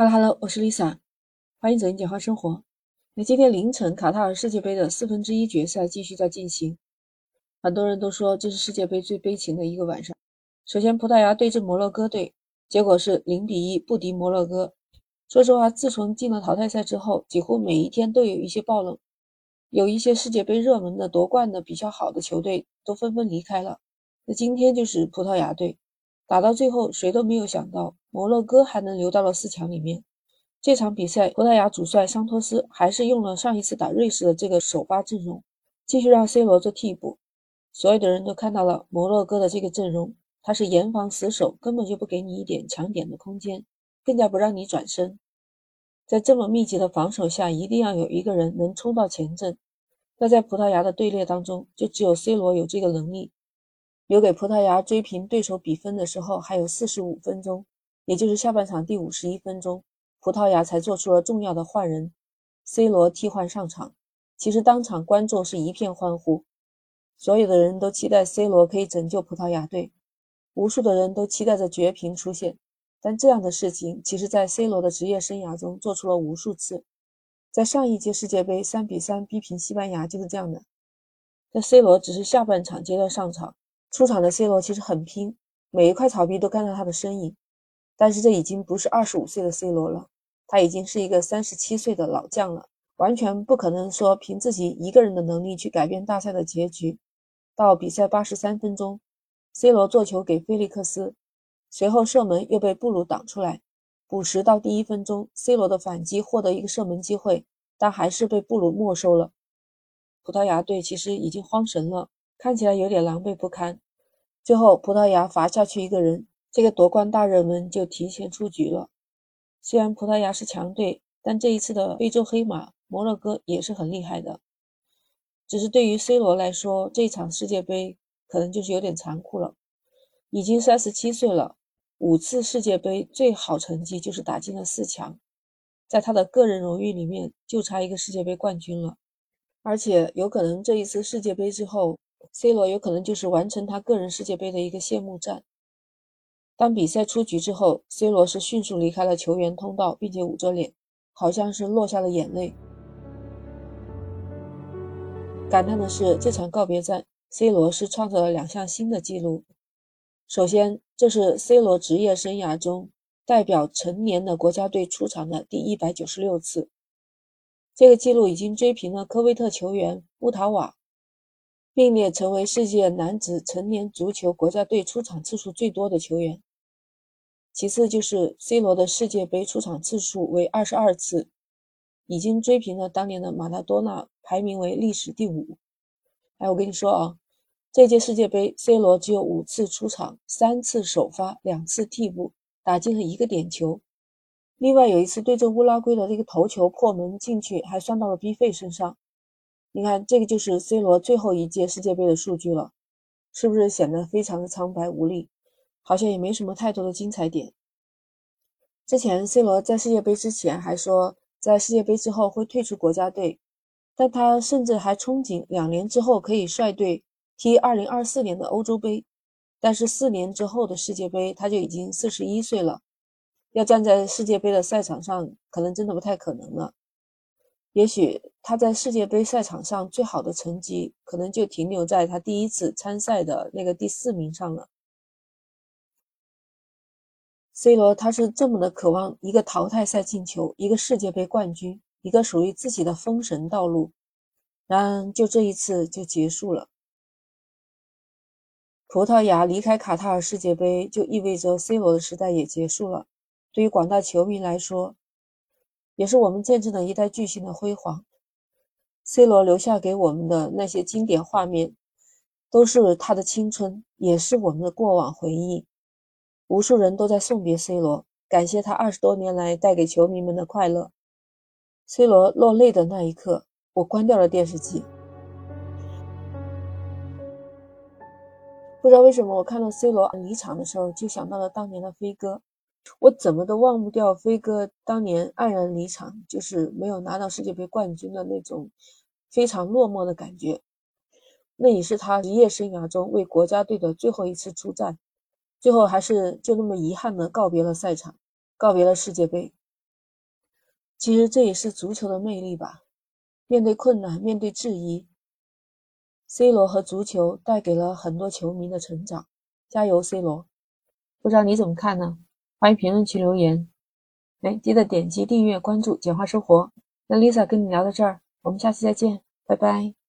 Hello，Hello，我是 Lisa，欢迎走进简化生活。那今天凌晨，卡塔尔世界杯的四分之一决赛继续在进行。很多人都说这是世界杯最悲情的一个晚上。首先，葡萄牙对阵摩洛哥队，结果是零比一不敌摩洛哥。说实话，自从进了淘汰赛之后，几乎每一天都有一些爆冷，有一些世界杯热门的夺冠的比较好的球队都纷纷离开了。那今天就是葡萄牙队。打到最后，谁都没有想到摩洛哥还能留到了四强里面。这场比赛，葡萄牙主帅桑托斯还是用了上一次打瑞士的这个首发阵容，继续让 C 罗做替补。所有的人都看到了摩洛哥的这个阵容，他是严防死守，根本就不给你一点抢点的空间，更加不让你转身。在这么密集的防守下，一定要有一个人能冲到前阵。那在葡萄牙的队列当中，就只有 C 罗有这个能力。留给葡萄牙追平对手比分的时候还有四十五分钟，也就是下半场第五十一分钟，葡萄牙才做出了重要的换人，C 罗替换上场。其实当场观众是一片欢呼，所有的人都期待 C 罗可以拯救葡萄牙队，无数的人都期待着绝平出现。但这样的事情，其实在 C 罗的职业生涯中做出了无数次，在上一届世界杯三比三逼平西班牙就是这样的。在 C 罗只是下半场阶段上场。出场的 C 罗其实很拼，每一块草皮都看到他的身影。但是这已经不是二十五岁的 C 罗了，他已经是一个三十七岁的老将了，完全不可能说凭自己一个人的能力去改变大赛的结局。到比赛八十三分钟，C 罗做球给菲利克斯，随后射门又被布鲁挡出来。补时到第一分钟，C 罗的反击获得一个射门机会，但还是被布鲁没收了。葡萄牙队其实已经慌神了。看起来有点狼狈不堪，最后葡萄牙罚下去一个人，这个夺冠大热门就提前出局了。虽然葡萄牙是强队，但这一次的非洲黑马摩洛哥也是很厉害的。只是对于 C 罗来说，这一场世界杯可能就是有点残酷了。已经三十七岁了，五次世界杯最好成绩就是打进了四强，在他的个人荣誉里面就差一个世界杯冠军了，而且有可能这一次世界杯之后。C 罗有可能就是完成他个人世界杯的一个谢幕战。当比赛出局之后，C 罗是迅速离开了球员通道，并且捂着脸，好像是落下了眼泪。感叹的是，这场告别战，C 罗是创造了两项新的纪录。首先，这是 C 罗职业生涯中代表成年的国家队出场的第一百九十六次，这个记录已经追平了科威特球员穆塔瓦。并列成为世界男子成年足球国家队出场次数最多的球员。其次就是 C 罗的世界杯出场次数为二十二次，已经追平了当年的马拉多纳，排名为历史第五。哎，我跟你说啊，这届世界杯 C 罗只有五次出场，三次首发，两次替补，打进了一个点球。另外有一次对阵乌拉圭的那个头球破门进去，还算到了 B 费身上。你看，这个就是 C 罗最后一届世界杯的数据了，是不是显得非常的苍白无力？好像也没什么太多的精彩点。之前 C 罗在世界杯之前还说，在世界杯之后会退出国家队，但他甚至还憧憬两年之后可以率队踢2024年的欧洲杯。但是四年之后的世界杯，他就已经四十一岁了，要站在世界杯的赛场上，可能真的不太可能了。也许他在世界杯赛场上最好的成绩，可能就停留在他第一次参赛的那个第四名上了。C 罗他是这么的渴望一个淘汰赛进球，一个世界杯冠军，一个属于自己的封神道路，然而就这一次就结束了。葡萄牙离开卡塔尔世界杯，就意味着 C 罗的时代也结束了。对于广大球迷来说，也是我们见证了一代巨星的辉煌。C 罗留下给我们的那些经典画面，都是他的青春，也是我们的过往回忆。无数人都在送别 C 罗，感谢他二十多年来带给球迷们的快乐。C 罗落泪的那一刻，我关掉了电视机。不知道为什么，我看到 C 罗离场的时候，就想到了当年的飞哥。我怎么都忘不掉飞哥当年黯然离场，就是没有拿到世界杯冠军的那种非常落寞的感觉。那也是他职业生涯中为国家队的最后一次出战，最后还是就那么遗憾的告别了赛场，告别了世界杯。其实这也是足球的魅力吧。面对困难，面对质疑，C 罗和足球带给了很多球迷的成长。加油，C 罗！不知道你怎么看呢？欢迎评论区留言。哎，记得点击订阅、关注“简化生活”。那 Lisa 跟你聊到这儿，我们下期再见，拜拜。